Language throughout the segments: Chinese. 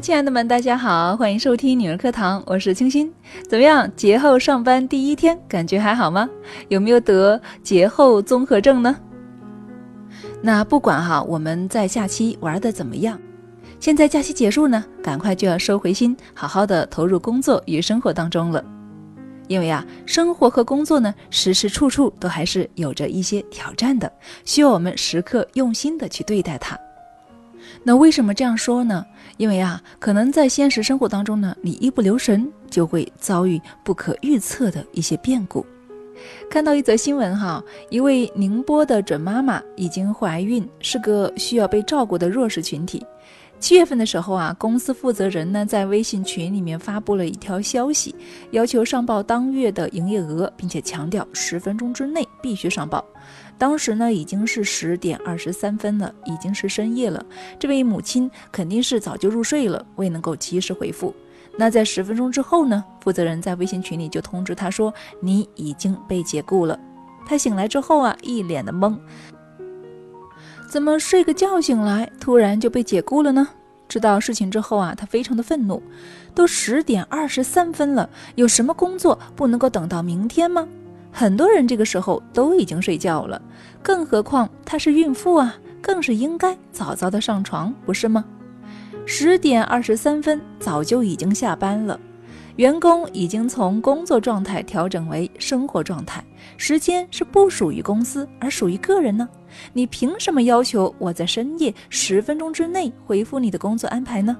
亲爱的们，大家好，欢迎收听女儿课堂，我是清新。怎么样？节后上班第一天，感觉还好吗？有没有得节后综合症呢？那不管哈，我们在假期玩的怎么样？现在假期结束呢，赶快就要收回心，好好的投入工作与生活当中了。因为啊，生活和工作呢，时时处处都还是有着一些挑战的，需要我们时刻用心的去对待它。那为什么这样说呢？因为啊，可能在现实生活当中呢，你一不留神就会遭遇不可预测的一些变故。看到一则新闻哈，一位宁波的准妈妈已经怀孕，是个需要被照顾的弱势群体。七月份的时候啊，公司负责人呢在微信群里面发布了一条消息，要求上报当月的营业额，并且强调十分钟之内必须上报。当时呢已经是十点二十三分了，已经是深夜了。这位母亲肯定是早就入睡了，未能够及时回复。那在十分钟之后呢，负责人在微信群里就通知他说：“你已经被解雇了。”他醒来之后啊，一脸的懵。怎么睡个觉醒来，突然就被解雇了呢？知道事情之后啊，他非常的愤怒。都十点二十三分了，有什么工作不能够等到明天吗？很多人这个时候都已经睡觉了，更何况她是孕妇啊，更是应该早早的上床，不是吗？十点二十三分，早就已经下班了。员工已经从工作状态调整为生活状态，时间是不属于公司，而属于个人呢？你凭什么要求我在深夜十分钟之内回复你的工作安排呢？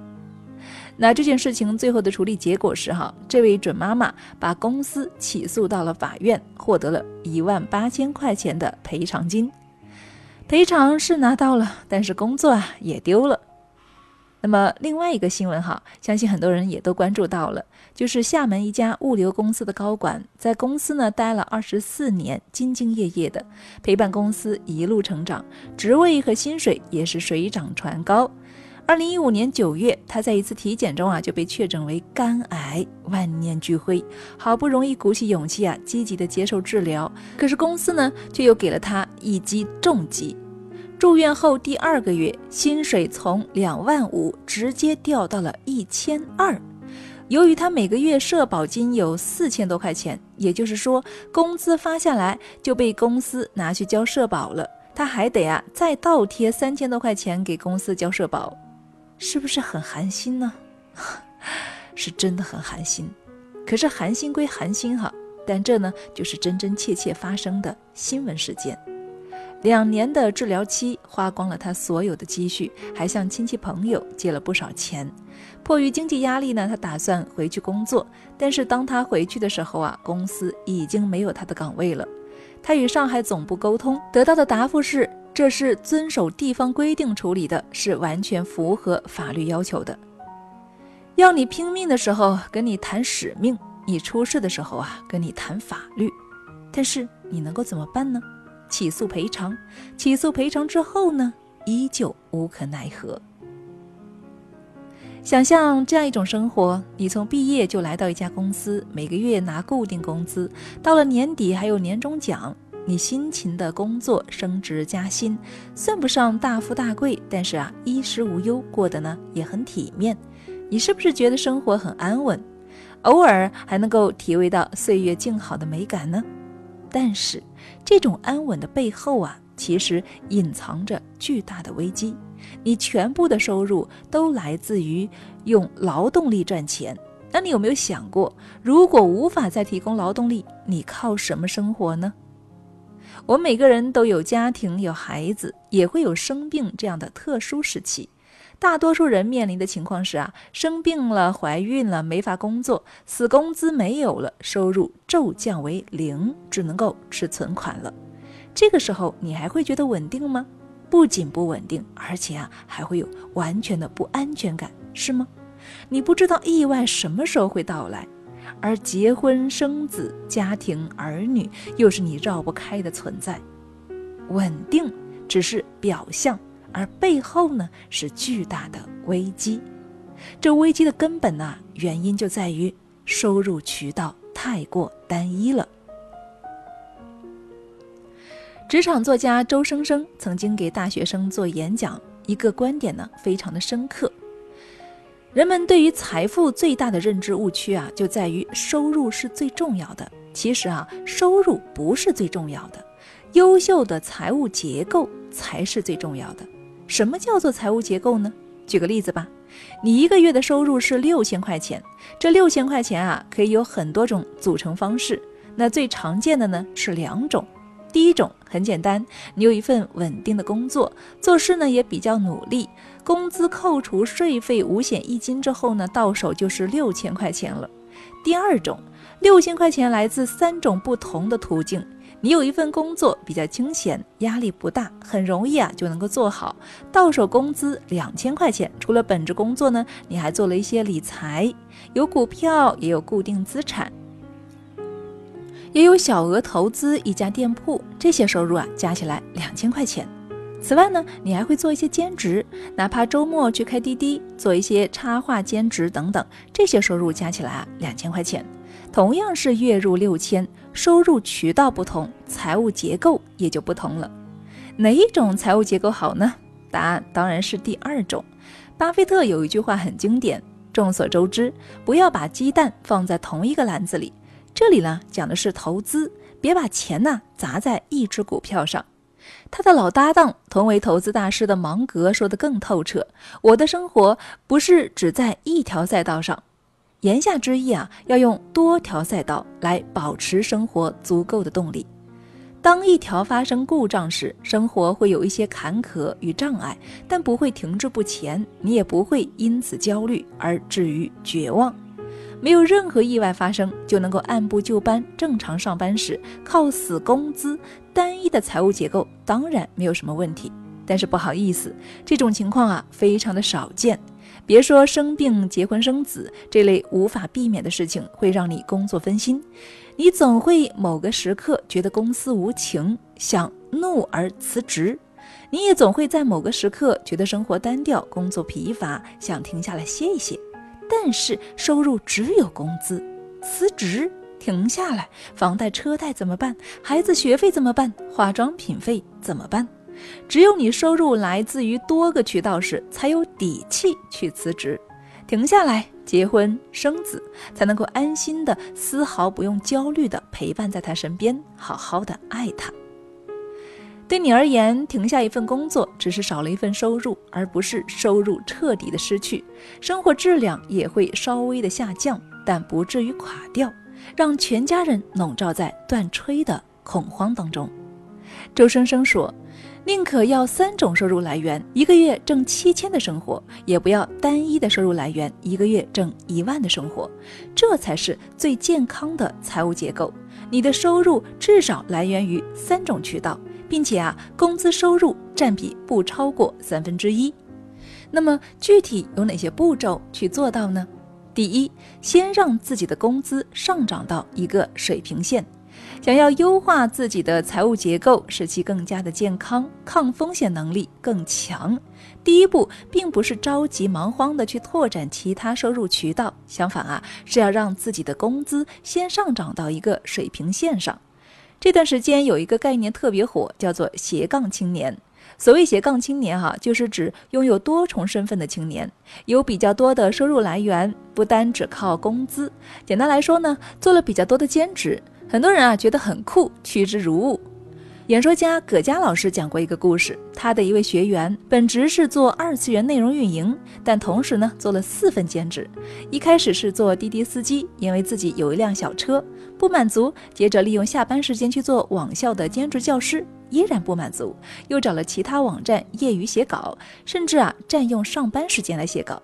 那这件事情最后的处理结果是，哈，这位准妈妈把公司起诉到了法院，获得了一万八千块钱的赔偿金。赔偿是拿到了，但是工作啊也丢了。那么另外一个新闻哈，相信很多人也都关注到了，就是厦门一家物流公司的高管在公司呢待了二十四年，兢兢业业的陪伴公司一路成长，职位和薪水也是水涨船高。二零一五年九月，他在一次体检中啊就被确诊为肝癌，万念俱灰，好不容易鼓起勇气啊积极的接受治疗，可是公司呢却又给了他一击重击。住院后第二个月，薪水从两万五直接掉到了一千二。由于他每个月社保金有四千多块钱，也就是说，工资发下来就被公司拿去交社保了，他还得啊再倒贴三千多块钱给公司交社保，是不是很寒心呢？是真的很寒心。可是寒心归寒心哈，但这呢就是真真切切发生的新闻事件。两年的治疗期花光了他所有的积蓄，还向亲戚朋友借了不少钱。迫于经济压力呢，他打算回去工作。但是当他回去的时候啊，公司已经没有他的岗位了。他与上海总部沟通，得到的答复是：这是遵守地方规定处理的，是完全符合法律要求的。要你拼命的时候跟你谈使命，你出事的时候啊跟你谈法律。但是你能够怎么办呢？起诉赔偿，起诉赔偿之后呢，依旧无可奈何。想象这样一种生活：你从毕业就来到一家公司，每个月拿固定工资，到了年底还有年终奖。你辛勤的工作，升职加薪，算不上大富大贵，但是啊，衣食无忧，过得呢也很体面。你是不是觉得生活很安稳？偶尔还能够体味到岁月静好的美感呢？但是，这种安稳的背后啊，其实隐藏着巨大的危机。你全部的收入都来自于用劳动力赚钱，那你有没有想过，如果无法再提供劳动力，你靠什么生活呢？我们每个人都有家庭、有孩子，也会有生病这样的特殊时期。大多数人面临的情况是啊，生病了、怀孕了，没法工作，死工资没有了，收入骤降为零，只能够吃存款了。这个时候，你还会觉得稳定吗？不仅不稳定，而且啊，还会有完全的不安全感，是吗？你不知道意外什么时候会到来，而结婚生子、家庭儿女又是你绕不开的存在。稳定只是表象。而背后呢是巨大的危机，这危机的根本呢原因就在于收入渠道太过单一了。职场作家周生生曾经给大学生做演讲，一个观点呢非常的深刻。人们对于财富最大的认知误区啊，就在于收入是最重要的。其实啊，收入不是最重要的，优秀的财务结构才是最重要的。什么叫做财务结构呢？举个例子吧，你一个月的收入是六千块钱，这六千块钱啊，可以有很多种组成方式。那最常见的呢是两种。第一种很简单，你有一份稳定的工作，做事呢也比较努力，工资扣除税费、五险一金之后呢，到手就是六千块钱了。第二种，六千块钱来自三种不同的途径。你有一份工作比较清闲，压力不大，很容易啊就能够做好，到手工资两千块钱。除了本职工作呢，你还做了一些理财，有股票，也有固定资产。也有小额投资一家店铺，这些收入啊加起来两千块钱。此外呢，你还会做一些兼职，哪怕周末去开滴滴，做一些插画兼职等等，这些收入加起来啊两千块钱。同样是月入六千，收入渠道不同，财务结构也就不同了。哪一种财务结构好呢？答案当然是第二种。巴菲特有一句话很经典，众所周知，不要把鸡蛋放在同一个篮子里。这里呢讲的是投资，别把钱呢砸在一只股票上。他的老搭档，同为投资大师的芒格说得更透彻：我的生活不是只在一条赛道上。言下之意啊，要用多条赛道来保持生活足够的动力。当一条发生故障时，生活会有一些坎坷与障碍，但不会停滞不前，你也不会因此焦虑而至于绝望。没有任何意外发生，就能够按部就班正常上班时，靠死工资，单一的财务结构当然没有什么问题。但是不好意思，这种情况啊非常的少见。别说生病、结婚、生子这类无法避免的事情会让你工作分心，你总会某个时刻觉得公司无情，想怒而辞职；你也总会在某个时刻觉得生活单调、工作疲乏，想停下来歇一歇。但是收入只有工资，辞职停下来，房贷车贷怎么办？孩子学费怎么办？化妆品费怎么办？只有你收入来自于多个渠道时，才有底气去辞职，停下来结婚生子，才能够安心的、丝毫不用焦虑的陪伴在他身边，好好的爱他。对你而言，停下一份工作只是少了一份收入，而不是收入彻底的失去，生活质量也会稍微的下降，但不至于垮掉，让全家人笼罩在断炊的恐慌当中。周生生说：“宁可要三种收入来源，一个月挣七千的生活，也不要单一的收入来源，一个月挣一万的生活，这才是最健康的财务结构。你的收入至少来源于三种渠道。”并且啊，工资收入占比不超过三分之一。那么具体有哪些步骤去做到呢？第一，先让自己的工资上涨到一个水平线。想要优化自己的财务结构，使其更加的健康，抗风险能力更强，第一步并不是着急忙慌的去拓展其他收入渠道，相反啊，是要让自己的工资先上涨到一个水平线上。这段时间有一个概念特别火，叫做斜杠青年。所谓斜杠青年，哈，就是指拥有多重身份的青年，有比较多的收入来源，不单只靠工资。简单来说呢，做了比较多的兼职，很多人啊觉得很酷，趋之如鹜。演说家葛佳老师讲过一个故事，他的一位学员本职是做二次元内容运营，但同时呢做了四份兼职。一开始是做滴滴司机，因为自己有一辆小车，不满足；接着利用下班时间去做网校的兼职教师，依然不满足；又找了其他网站业余写稿，甚至啊占用上班时间来写稿。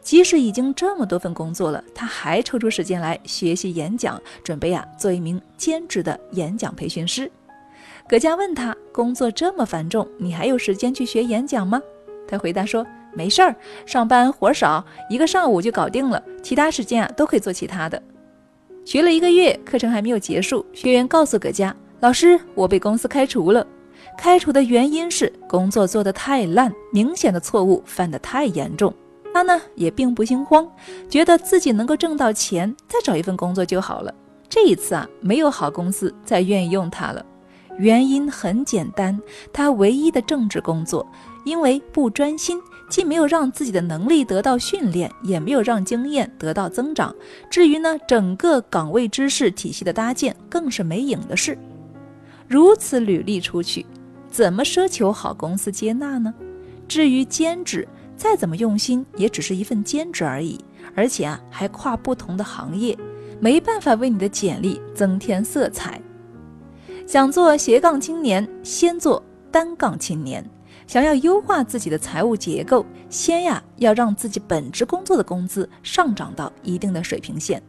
即使已经这么多份工作了，他还抽出时间来学习演讲，准备啊做一名兼职的演讲培训师。葛佳问他：“工作这么繁重，你还有时间去学演讲吗？”他回答说：“没事儿，上班活少，一个上午就搞定了，其他时间啊都可以做其他的。”学了一个月，课程还没有结束，学员告诉葛佳：“老师，我被公司开除了。开除的原因是工作做得太烂，明显的错误犯得太严重。”他呢也并不心慌，觉得自己能够挣到钱，再找一份工作就好了。这一次啊，没有好公司再愿意用他了。原因很简单，他唯一的正职工作因为不专心，既没有让自己的能力得到训练，也没有让经验得到增长。至于呢，整个岗位知识体系的搭建，更是没影的事。如此履历出去，怎么奢求好公司接纳呢？至于兼职，再怎么用心，也只是一份兼职而已，而且啊，还跨不同的行业，没办法为你的简历增添色彩。想做斜杠青年，先做单杠青年。想要优化自己的财务结构，先呀要让自己本职工作的工资上涨到一定的水平线。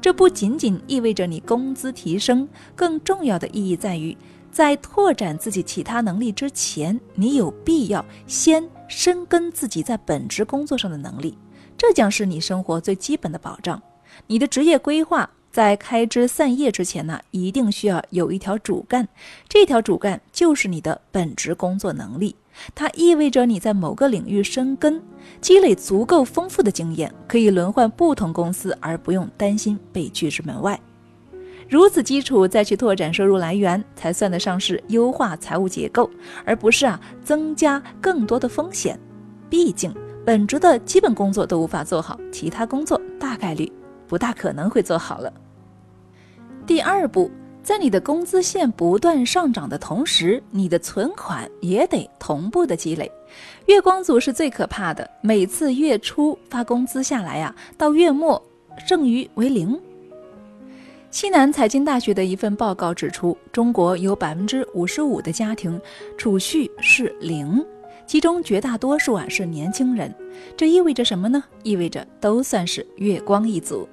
这不仅仅意味着你工资提升，更重要的意义在于，在拓展自己其他能力之前，你有必要先深耕自己在本职工作上的能力。这将是你生活最基本的保障。你的职业规划。在开枝散叶之前呢，一定需要有一条主干，这条主干就是你的本职工作能力。它意味着你在某个领域深耕，积累足够丰富的经验，可以轮换不同公司，而不用担心被拒之门外。如此基础再去拓展收入来源，才算得上是优化财务结构，而不是啊增加更多的风险。毕竟本职的基本工作都无法做好，其他工作大概率。不大可能会做好了。第二步，在你的工资线不断上涨的同时，你的存款也得同步的积累。月光族是最可怕的，每次月初发工资下来呀，到月末剩余为零。西南财经大学的一份报告指出，中国有百分之五十五的家庭储蓄是零，其中绝大多数啊是年轻人。这意味着什么呢？意味着都算是月光一族。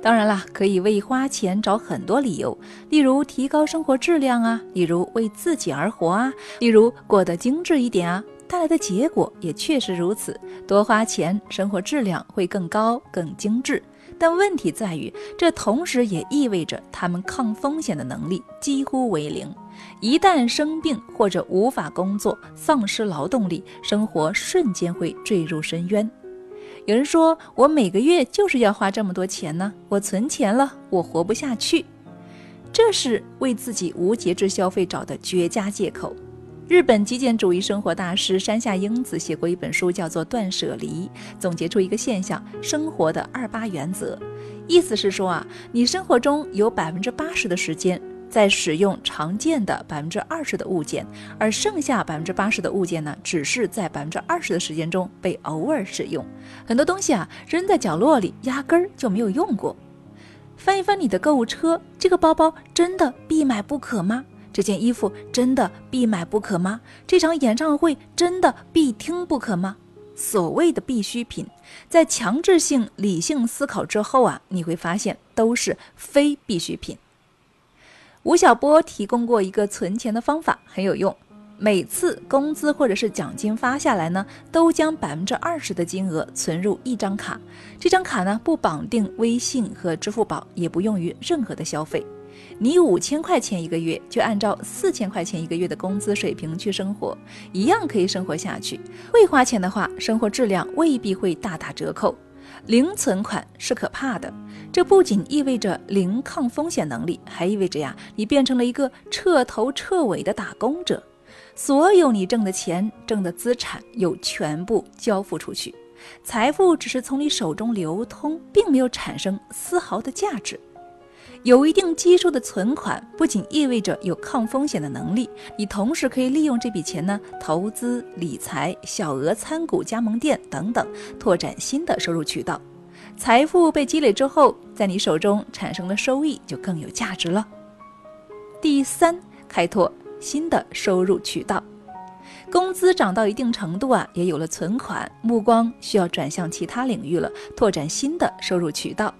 当然啦，可以为花钱找很多理由，例如提高生活质量啊，例如为自己而活啊，例如过得精致一点啊。带来的结果也确实如此，多花钱，生活质量会更高、更精致。但问题在于，这同时也意味着他们抗风险的能力几乎为零。一旦生病或者无法工作，丧失劳动力，生活瞬间会坠入深渊。有人说，我每个月就是要花这么多钱呢，我存钱了，我活不下去，这是为自己无节制消费找的绝佳借口。日本极简主义生活大师山下英子写过一本书，叫做《断舍离》，总结出一个现象：生活的二八原则。意思是说啊，你生活中有百分之八十的时间。在使用常见的百分之二十的物件，而剩下百分之八十的物件呢，只是在百分之二十的时间中被偶尔使用。很多东西啊，扔在角落里，压根儿就没有用过。翻一翻你的购物车，这个包包真的必买不可吗？这件衣服真的必买不可吗？这场演唱会真的必听不可吗？所谓的必需品，在强制性理性思考之后啊，你会发现都是非必需品。吴晓波提供过一个存钱的方法，很有用。每次工资或者是奖金发下来呢，都将百分之二十的金额存入一张卡。这张卡呢，不绑定微信和支付宝，也不用于任何的消费。你五千块钱一个月，就按照四千块钱一个月的工资水平去生活，一样可以生活下去。会花钱的话，生活质量未必会大打折扣。零存款是可怕的，这不仅意味着零抗风险能力，还意味着呀，你变成了一个彻头彻尾的打工者。所有你挣的钱、挣的资产又全部交付出去，财富只是从你手中流通，并没有产生丝毫的价值。有一定基数的存款，不仅意味着有抗风险的能力，你同时可以利用这笔钱呢，投资理财、小额参股、加盟店等等，拓展新的收入渠道。财富被积累之后，在你手中产生的收益就更有价值了。第三，开拓新的收入渠道。工资涨到一定程度啊，也有了存款，目光需要转向其他领域了，拓展新的收入渠道。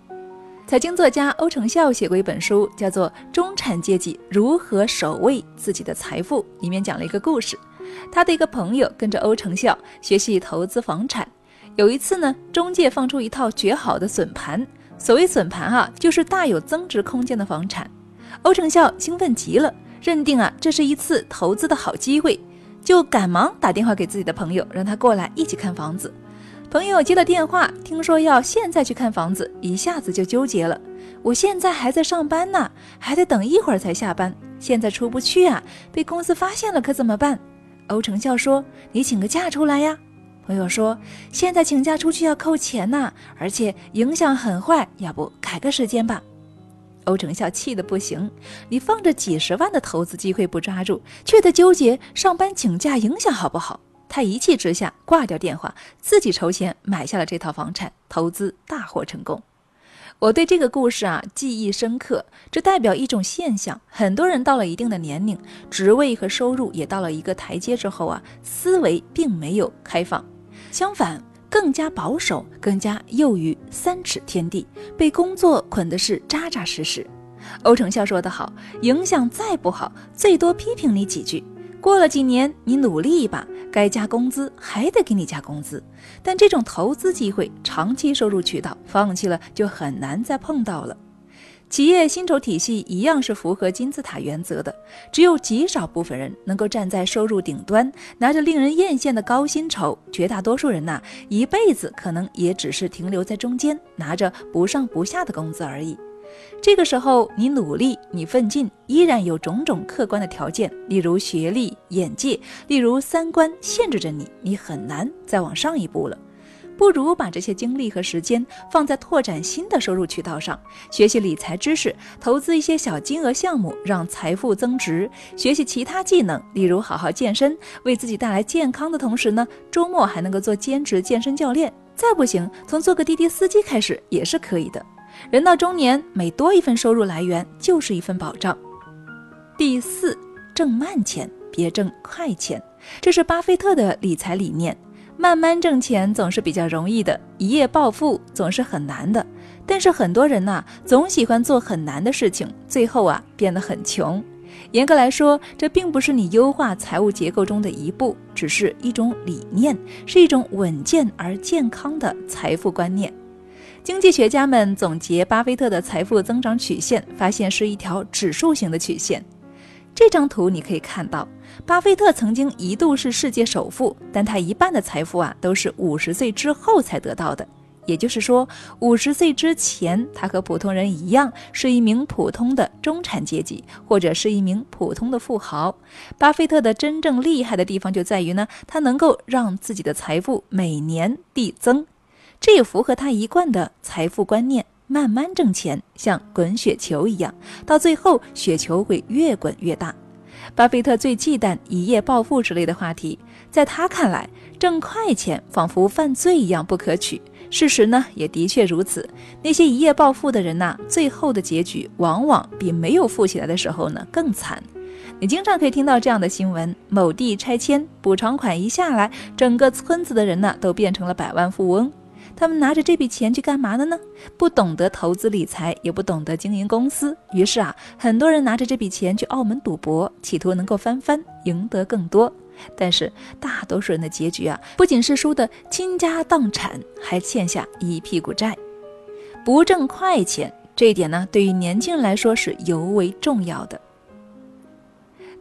财经作家欧成孝写过一本书，叫做《中产阶级如何守卫自己的财富》，里面讲了一个故事。他的一个朋友跟着欧成孝学习投资房产，有一次呢，中介放出一套绝好的笋盘。所谓笋盘啊，就是大有增值空间的房产。欧成孝兴奋极了，认定啊这是一次投资的好机会，就赶忙打电话给自己的朋友，让他过来一起看房子。朋友接了电话，听说要现在去看房子，一下子就纠结了。我现在还在上班呢，还得等一会儿才下班，现在出不去啊，被公司发现了可怎么办？欧成笑说：“你请个假出来呀。”朋友说现在请假出去要扣钱呐，而且影响很坏，要不改个时间吧？欧成笑气得不行，你放着几十万的投资机会不抓住，却在纠结上班请假影响好不好？他一气之下挂掉电话，自己筹钱买下了这套房产，投资大获成功。我对这个故事啊记忆深刻，这代表一种现象：很多人到了一定的年龄，职位和收入也到了一个台阶之后啊，思维并没有开放，相反更加保守，更加囿于三尺天地，被工作捆的是扎扎实实。欧成笑说得好：“影响再不好，最多批评你几句。”过了几年，你努力一把，该加工资还得给你加工资。但这种投资机会、长期收入渠道，放弃了就很难再碰到了。企业薪酬体系一样是符合金字塔原则的，只有极少部分人能够站在收入顶端，拿着令人艳羡的高薪酬。绝大多数人呐，一辈子可能也只是停留在中间，拿着不上不下的工资而已。这个时候，你努力，你奋进，依然有种种客观的条件，例如学历、眼界，例如三观，限制着你，你很难再往上一步了。不如把这些精力和时间放在拓展新的收入渠道上，学习理财知识，投资一些小金额项目，让财富增值；学习其他技能，例如好好健身，为自己带来健康的同时呢，周末还能够做兼职健身教练。再不行，从做个滴滴司机开始也是可以的。人到中年，每多一份收入来源就是一份保障。第四，挣慢钱，别挣快钱，这是巴菲特的理财理念。慢慢挣钱总是比较容易的，一夜暴富总是很难的。但是很多人呐，总喜欢做很难的事情，最后啊变得很穷。严格来说，这并不是你优化财务结构中的一步，只是一种理念，是一种稳健而健康的财富观念。经济学家们总结巴菲特的财富增长曲线，发现是一条指数型的曲线。这张图你可以看到，巴菲特曾经一度是世界首富，但他一半的财富啊都是五十岁之后才得到的。也就是说，五十岁之前，他和普通人一样，是一名普通的中产阶级，或者是一名普通的富豪。巴菲特的真正厉害的地方就在于呢，他能够让自己的财富每年递增。这也符合他一贯的财富观念：慢慢挣钱，像滚雪球一样，到最后雪球会越滚越大。巴菲特最忌惮一夜暴富之类的话题，在他看来，挣快钱仿佛犯罪一样不可取。事实呢，也的确如此。那些一夜暴富的人呐，最后的结局往往比没有富起来的时候呢更惨。你经常可以听到这样的新闻：某地拆迁补偿款一下来，整个村子的人呢都变成了百万富翁。他们拿着这笔钱去干嘛的呢？不懂得投资理财，也不懂得经营公司。于是啊，很多人拿着这笔钱去澳门赌博，企图能够翻番，赢得更多。但是大多数人的结局啊，不仅是输得倾家荡产，还欠下一屁股债。不挣快钱，这一点呢，对于年轻人来说是尤为重要的。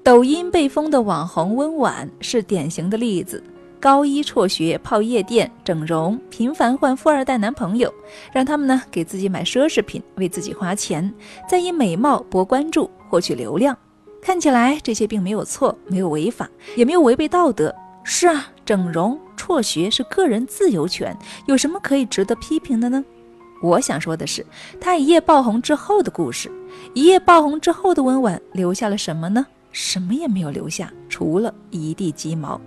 抖音被封的网红温婉是典型的例子。高一辍学，泡夜店、整容，频繁换富二代男朋友，让他们呢给自己买奢侈品，为自己花钱，再以美貌博关注，获取流量。看起来这些并没有错，没有违法，也没有违背道德。是啊，整容、辍学是个人自由权，有什么可以值得批评的呢？我想说的是，他一夜爆红之后的故事。一夜爆红之后的温婉留下了什么呢？什么也没有留下，除了一地鸡毛。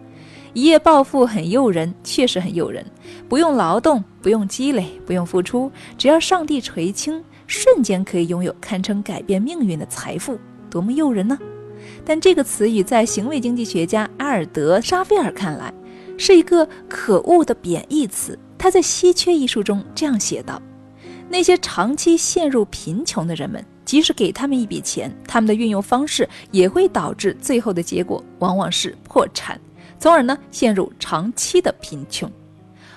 一夜暴富很诱人，确实很诱人。不用劳动，不用积累，不用付出，只要上帝垂青，瞬间可以拥有堪称改变命运的财富，多么诱人呢？但这个词语在行为经济学家阿尔德·沙菲尔看来，是一个可恶的贬义词。他在《稀缺》一书中这样写道：“那些长期陷入贫穷的人们，即使给他们一笔钱，他们的运用方式也会导致最后的结果往往是破产。”从而呢，陷入长期的贫穷。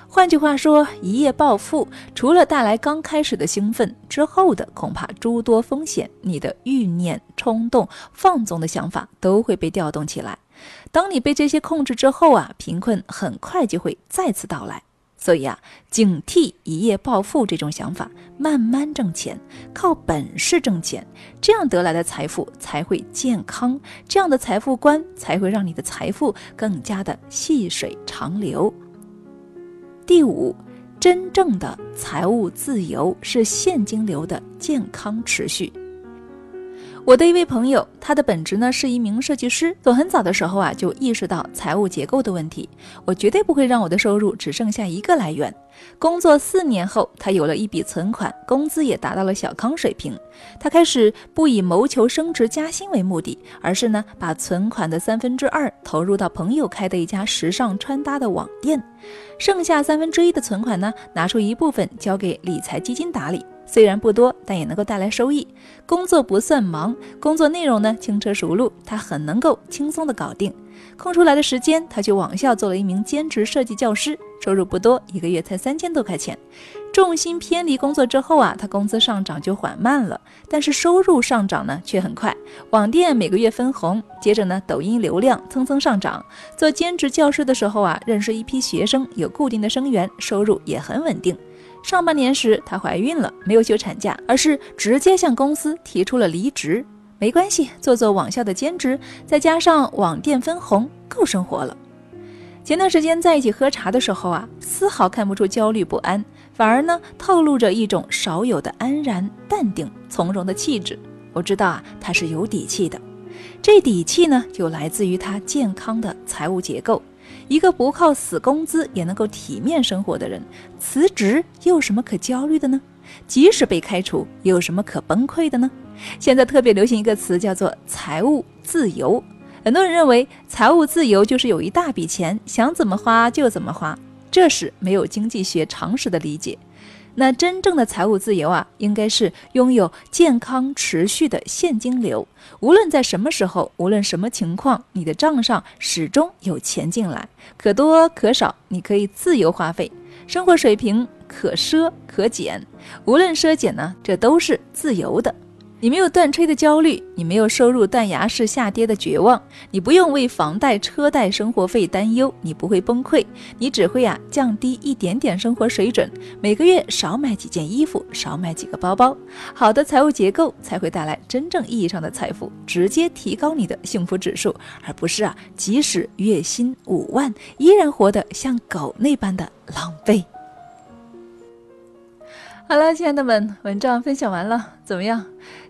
换句话说，一夜暴富除了带来刚开始的兴奋，之后的恐怕诸多风险。你的欲念、冲动、放纵的想法都会被调动起来。当你被这些控制之后啊，贫困很快就会再次到来。所以啊，警惕一夜暴富这种想法，慢慢挣钱，靠本事挣钱，这样得来的财富才会健康，这样的财富观才会让你的财富更加的细水长流。第五，真正的财务自由是现金流的健康持续。我的一位朋友，他的本职呢是一名设计师，从很早的时候啊就意识到财务结构的问题。我绝对不会让我的收入只剩下一个来源。工作四年后，他有了一笔存款，工资也达到了小康水平。他开始不以谋求升职加薪为目的，而是呢把存款的三分之二投入到朋友开的一家时尚穿搭的网店，剩下三分之一的存款呢拿出一部分交给理财基金打理。虽然不多，但也能够带来收益。工作不算忙，工作内容呢轻车熟路，他很能够轻松的搞定。空出来的时间，他去网校做了一名兼职设计教师，收入不多，一个月才三千多块钱。重心偏离工作之后啊，他工资上涨就缓慢了，但是收入上涨呢却很快。网店每个月分红，接着呢抖音流量蹭蹭上涨。做兼职教师的时候啊，认识一批学生，有固定的生源，收入也很稳定。上半年时，她怀孕了，没有休产假，而是直接向公司提出了离职。没关系，做做网校的兼职，再加上网店分红，够生活了。前段时间在一起喝茶的时候啊，丝毫看不出焦虑不安，反而呢透露着一种少有的安然、淡定、从容的气质。我知道啊，她是有底气的。这底气呢，就来自于她健康的财务结构。一个不靠死工资也能够体面生活的人，辞职又有什么可焦虑的呢？即使被开除，又有什么可崩溃的呢？现在特别流行一个词，叫做财务自由。很多人认为财务自由就是有一大笔钱，想怎么花就怎么花，这是没有经济学常识的理解。那真正的财务自由啊，应该是拥有健康持续的现金流，无论在什么时候，无论什么情况，你的账上始终有钱进来，可多可少，你可以自由花费，生活水平可奢可减，无论奢减呢，这都是自由的。你没有断炊的焦虑，你没有收入断崖式下跌的绝望，你不用为房贷、车贷、生活费担忧，你不会崩溃，你只会啊降低一点点生活水准，每个月少买几件衣服，少买几个包包。好的财务结构才会带来真正意义上的财富，直接提高你的幸福指数，而不是啊即使月薪五万，依然活得像狗那般的狼狈。好了，亲爱的们，文章分享完了，怎么样？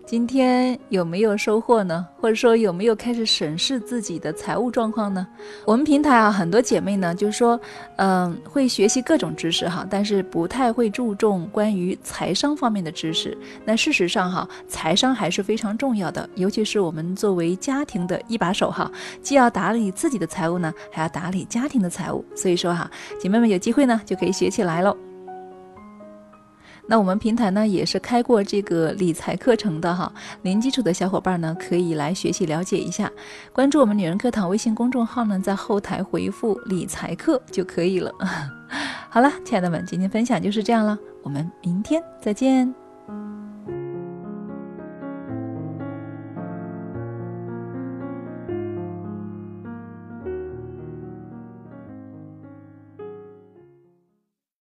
今天有没有收获呢？或者说有没有开始审视自己的财务状况呢？我们平台啊，很多姐妹呢，就是说，嗯，会学习各种知识哈，但是不太会注重关于财商方面的知识。那事实上哈，财商还是非常重要的，尤其是我们作为家庭的一把手哈，既要打理自己的财务呢，还要打理家庭的财务。所以说哈，姐妹们有机会呢，就可以学起来喽。那我们平台呢也是开过这个理财课程的哈，零基础的小伙伴呢可以来学习了解一下，关注我们女人课堂微信公众号呢，在后台回复理财课就可以了。好了，亲爱的们，今天分享就是这样了，我们明天再见。